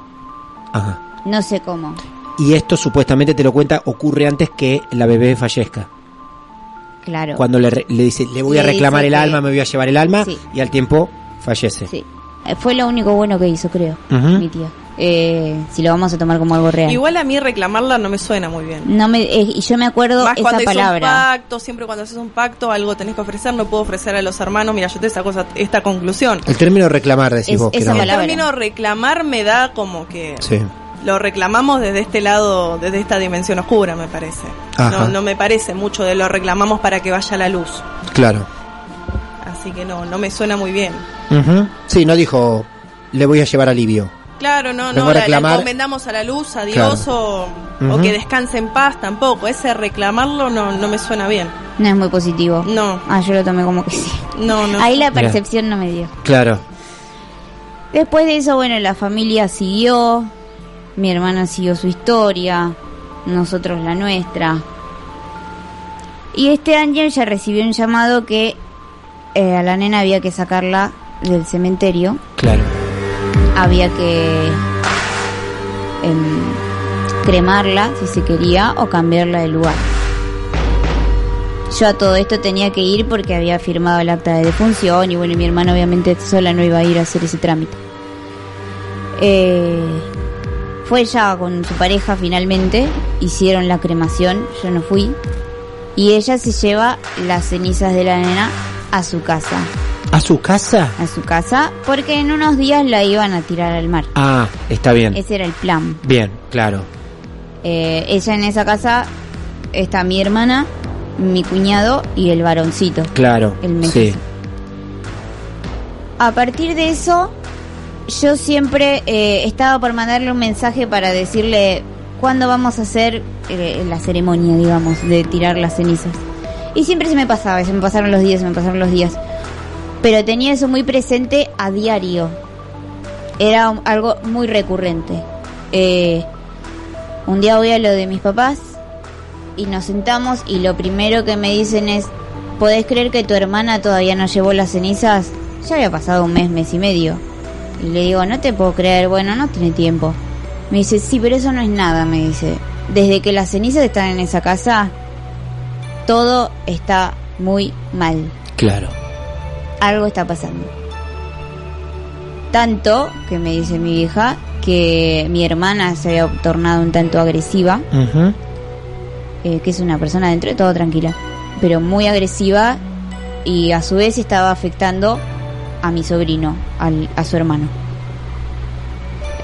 Ajá. No sé cómo. Y esto supuestamente te lo cuenta, ocurre antes que la bebé fallezca. Claro. Cuando le, le dice, le voy a reclamar el que- alma, me voy a llevar el alma, Sí. y al tiempo fallece. Sí. Eh, Fue lo único bueno que hizo, creo, Ujú. mi tía. Eh, si lo vamos a tomar como algo real. Igual a mí reclamarla no me suena muy bien. No me, eh, y yo me acuerdo Más esa cuando hizo un palabra. pacto, siempre cuando haces un pacto, algo tenés que ofrecer, no puedo ofrecer a los hermanos, mira, yo te saco esa- esta conclusión. El término reclamar, decís Es- vos. que esa no. El palabra. término reclamar me da como que Sí. lo reclamamos desde este lado, desde esta dimensión oscura, me parece. No, no me parece mucho de lo reclamamos para que vaya la luz. Claro. Así que no, no me suena muy bien. Ujú. Sí, no dijo, le voy a llevar alivio. Claro, no, Vengo no, la, la encomendamos a la luz, a Dios Claro. o, que descanse en paz tampoco. Ese reclamarlo no, no me suena bien. No es muy positivo. No. Ah, yo lo tomé como que sí. No, no. Ahí la Mira. percepción no me dio. Claro. Después de eso, bueno, la familia siguió. Mi hermana siguió su historia. Nosotros la nuestra. Y este año ella recibió un llamado que eh, a la nena había que sacarla del cementerio. Claro. Había que em, cremarla si se quería o cambiarla de lugar. Yo a todo esto tenía que ir porque había firmado el acta de defunción y bueno, mi hermano obviamente sola no iba a ir a hacer ese trámite. Eh, fue ella con su pareja finalmente, hicieron la cremación, yo no fui, y ella se lleva las cenizas de la nena a su casa, ¿A su casa? a su casa, porque en unos días la iban a tirar al mar. Ah, está bien. Ese era el plan. Bien, claro. Eh, ella en esa casa está mi hermana, mi cuñado y el varoncito. Claro. El sí. mellizo. A partir de eso, yo siempre eh, estaba por mandarle un mensaje para decirle cuándo vamos a hacer eh, la ceremonia, digamos, de tirar las cenizas. Y siempre se me pasaba, se me pasaron los días, se me pasaron los días. Pero tenía eso muy presente a diario. Era algo muy recurrente. Eh, un día voy a lo de mis papás y nos sentamos y lo primero que me dicen es, ¿podés creer que tu hermana todavía no llevó las cenizas? Ya había pasado un mes, mes y medio. Y le digo, no te puedo creer, bueno, no tiene tiempo. Me dice, sí, pero eso no es nada, me dice. Desde que las cenizas están en esa casa, todo está muy mal. Claro. Algo está pasando. Tanto, que me dice mi hija, que mi hermana se había tornado un tanto agresiva, eh, que es una persona dentro de todo tranquila, pero muy agresiva y a su vez estaba afectando a mi sobrino, al- a su hermano.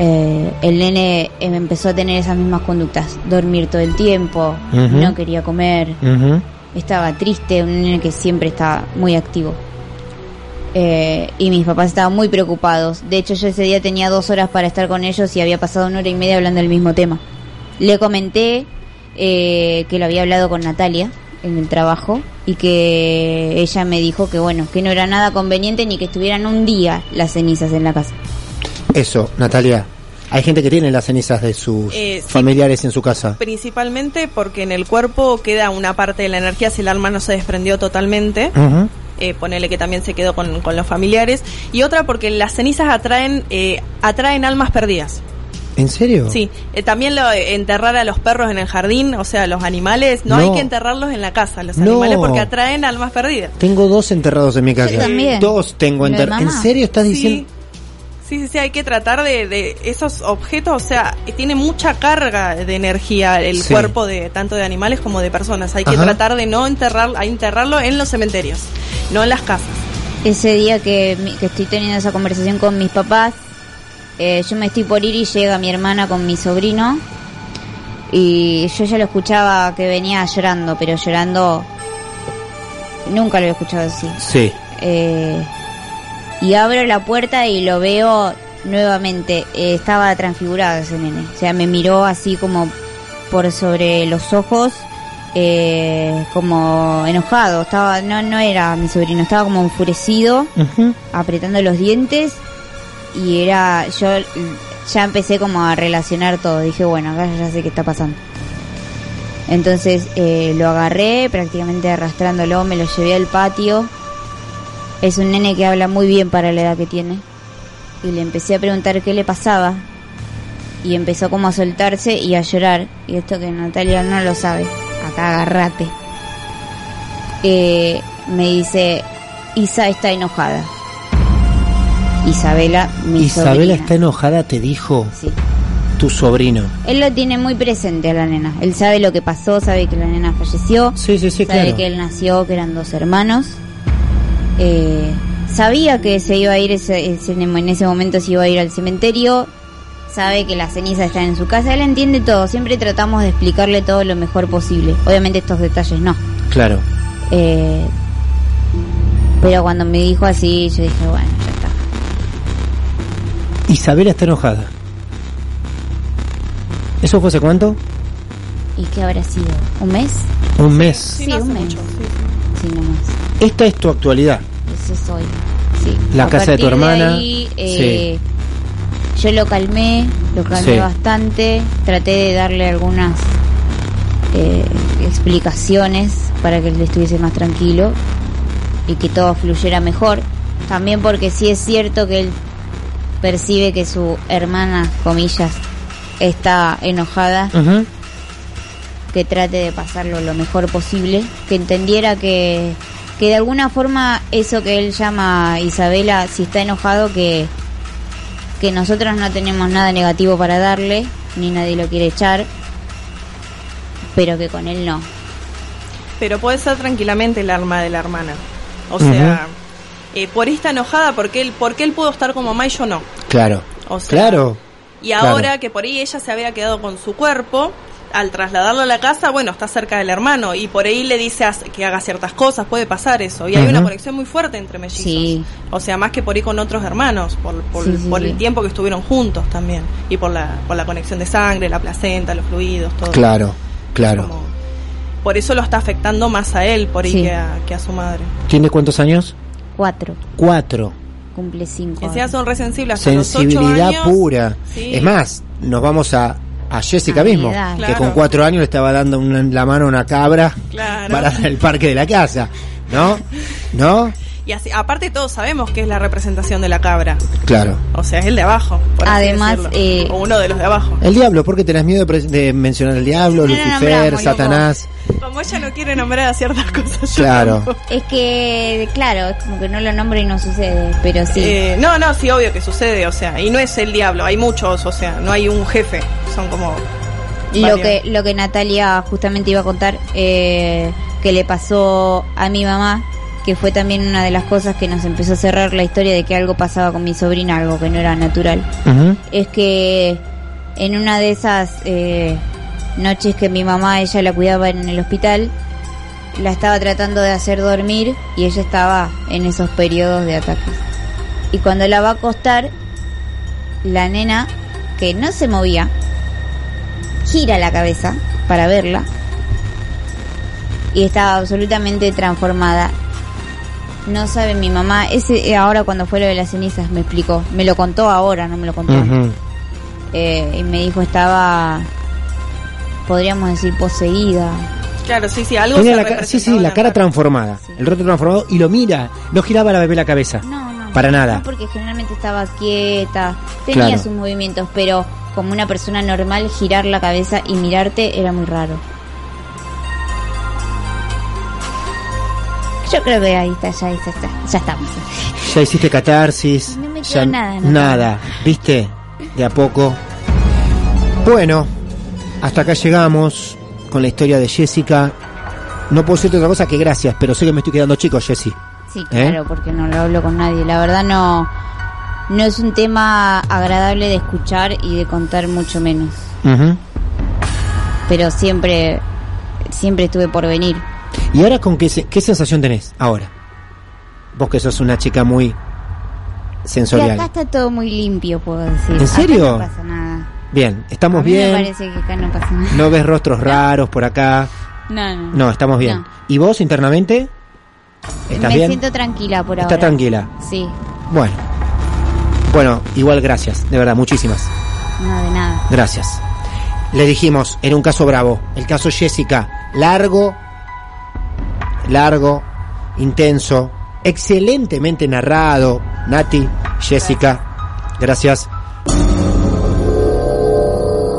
Eh, el nene eh, empezó a tener esas mismas conductas, dormir todo el tiempo, no quería comer, estaba triste, un nene que siempre está muy activo. Eh, y mis papás estaban muy preocupados. De hecho, yo ese día tenía dos horas para estar con ellos y había pasado una hora y media hablando del mismo tema. Le comenté eh, que lo había hablado con Natalia en el trabajo y que ella me dijo que bueno, que no era nada conveniente ni que estuvieran un día las cenizas en la casa. Eso, Natalia. Hay gente que tiene las cenizas de sus Eh, sí. familiares en su casa. Principalmente porque en el cuerpo queda una parte de la energía si el alma no se desprendió totalmente. Eh, ponele que también se quedó con, con los familiares. Y otra porque las cenizas atraen, eh, atraen almas perdidas. ¿En serio? Sí, eh, también lo, eh, enterrar a los perros en el jardín, o sea, los animales, no, No. hay que enterrarlos en la casa, los No. animales, porque atraen almas perdidas. Tengo dos enterrados en mi casa. también. Dos tengo enterrados. ¿En serio estás Sí. diciendo? Sí, sí, sí, hay que tratar de, de esos objetos, o sea, tiene mucha carga de energía el Sí. cuerpo de tanto de animales como de personas. Hay que tratar de no enterrar, a enterrarlo en los cementerios, no en las casas. Ese día que, estoy teniendo esa conversación con mis papás, eh, yo me estoy por ir y llega mi hermana con mi sobrino. Y yo ya lo escuchaba que venía llorando, pero llorando. Nunca lo he escuchado así. Sí. Eh, y abro la puerta y lo veo nuevamente. Eh, estaba transfigurado ese nene. O sea, me miró así como por sobre los ojos, eh, como enojado. Estaba, no, no era mi sobrino, estaba como enfurecido, apretando los dientes. Y era, yo ya empecé como a relacionar todo. Dije, bueno, acá ya sé qué está pasando. Entonces eh, lo agarré, prácticamente arrastrándolo, me lo llevé al patio. Es un nene que habla muy bien para la edad que tiene. Y le empecé a preguntar qué le pasaba. Y empezó como a soltarse y a llorar. Y esto que Natalia no lo sabe. Acá agarrate. Eh, me dice, Isa está enojada. Isabela, mi Isabela sobrina. está enojada, te dijo Sí. tu sobrino. Él lo tiene muy presente a la nena. Él sabe lo que pasó, sabe que la nena falleció. Sí, sí, sí, sabe claro. que él nació, que eran dos hermanos. Eh, sabía que se iba a ir ese, ese- en ese momento se iba a ir al cementerio. Sabe que las cenizas están en su casa. Él entiende todo. Siempre tratamos de explicarle todo lo mejor posible. Obviamente estos detalles no. Claro. Eh, pero cuando me dijo así, yo dije, bueno, ya está. Isabela está enojada. ¿Eso fue hace cuánto? ¿Y qué habrá sido? ¿Un mes? Un mes. Sí, no hace un mes. mucho, sí, sí. Sí, nomás. Esta es tu actualidad. Eso soy. Sí. La A casa de tu hermana. ahí, eh, Yo lo calmé, lo calmé Sí. bastante. Traté de darle algunas eh, explicaciones para que él estuviese más tranquilo y que todo fluyera mejor. También porque sí es cierto que él percibe que su hermana, comillas, está enojada que trate de pasarlo lo mejor posible, que entendiera que, que de alguna forma eso que él llama Isabela, si está enojado, que, que nosotros no tenemos nada negativo para darle, ni nadie lo quiere echar, pero que con él no. Pero puede ser tranquilamente el alma de la hermana. O sea, eh, por esta enojada, porque él, porque él pudo estar con mamá y yo no. Claro. O sea, claro. Y Claro. ahora que por ahí ella se había quedado con su cuerpo, al trasladarlo a la casa, bueno, está cerca del hermano y por ahí le dice que haga ciertas cosas, puede pasar eso. Y hay una conexión muy fuerte entre mellizos. Sí. O sea, más que por ahí con otros hermanos, por, por, Sí, sí, por sí. el tiempo que estuvieron juntos también. Y por la, por la conexión de sangre, la placenta, los fluidos, todo. Claro. Claro. Como- por eso lo está afectando más a él por ahí Sí. que, a, que a su madre. ¿Tiene cuántos años? Cuatro, Cuatro. cumple cinco. Encima son resensibles hasta los Sensibilidad ocho años. pura. Sí. Es más, nos vamos a, a Jessica mismo, que con cuatro años le estaba dando una- la mano a una cabra Claro. para el parque de la casa. ¿No? ¿No? Y así, aparte todos sabemos que es la representación de la cabra. Claro. O sea, es el de abajo. por Además, eh, o uno de los de abajo. El diablo, ¿por qué tenés miedo de, pre- de mencionar el diablo, No, Lucifer, Satanás? Como como ella no quiere nombrar a ciertas cosas. yo Claro. Es que, claro, es como que no lo nombro y no sucede, pero sí. Eh, no, no, sí, obvio que sucede, o sea, y no es el diablo, hay muchos, o sea, no hay un jefe, son como... lo que lo que Natalia justamente iba a contar eh, que le pasó a mi mamá que fue también una de las cosas que nos empezó a cerrar la historia de que algo pasaba con mi sobrina algo que no era natural es que en una de esas eh, noches que mi mamá ella la cuidaba en el hospital la estaba tratando de hacer dormir y ella estaba en esos periodos de ataques y cuando la va a acostar la nena que no se movía gira la cabeza para verla y estaba absolutamente transformada. No sabe mi mamá, ese eh, ahora cuando fue lo de las cenizas me explicó, me lo contó ahora, no me lo contó. Eh, y me dijo estaba, podríamos decir poseída. Claro, sí, sí, algo Tenía se la sí, sí, la cara transformada, Sí. el rostro transformado y lo mira, no giraba la bebé la cabeza. No, no. Para nada. No, porque generalmente estaba quieta, tenía Claro. sus movimientos, pero como una persona normal girar la cabeza y mirarte era muy raro. Yo creo que ahí está, ya, ya, está, ya estamos. Ya hiciste catarsis. No me quedó ya nada, no Nada, ¿viste? De a poco. Bueno, hasta acá llegamos con la historia de Jessica. No puedo decirte otra cosa que gracias, pero sé que me estoy quedando chico, Jessy. Sí, ¿Eh? claro, porque no lo hablo con nadie. La verdad no, no es un tema agradable de escuchar y de contar mucho menos. Pero siempre, siempre estuve por venir. ¿Y ahora con qué, qué sensación tenés ahora? Vos que sos una chica muy Y sensorial. acá está todo muy limpio, puedo decir. ¿En serio? Acá no pasa nada. Bien, estamos A mí me bien. parece que acá no pasa nada. No ves rostros raros por acá. No, no. No, estamos bien. No. ¿Y vos internamente? ¿Estás me bien? siento tranquila por Está ahora. tranquila. Sí, Bueno. Bueno, igual gracias, de verdad, muchísimas. no de nada. Gracias. Le dijimos, era un caso bravo, el caso Jessica, largo, largo, intenso, excelentemente narrado. Nati, Jessica, gracias.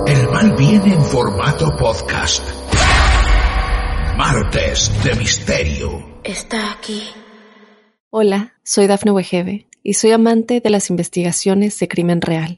El mal viene en formato podcast. Martes de Misterio. Está aquí. Hola, soy Dafne Wegebe y soy amante de las investigaciones de crimen real.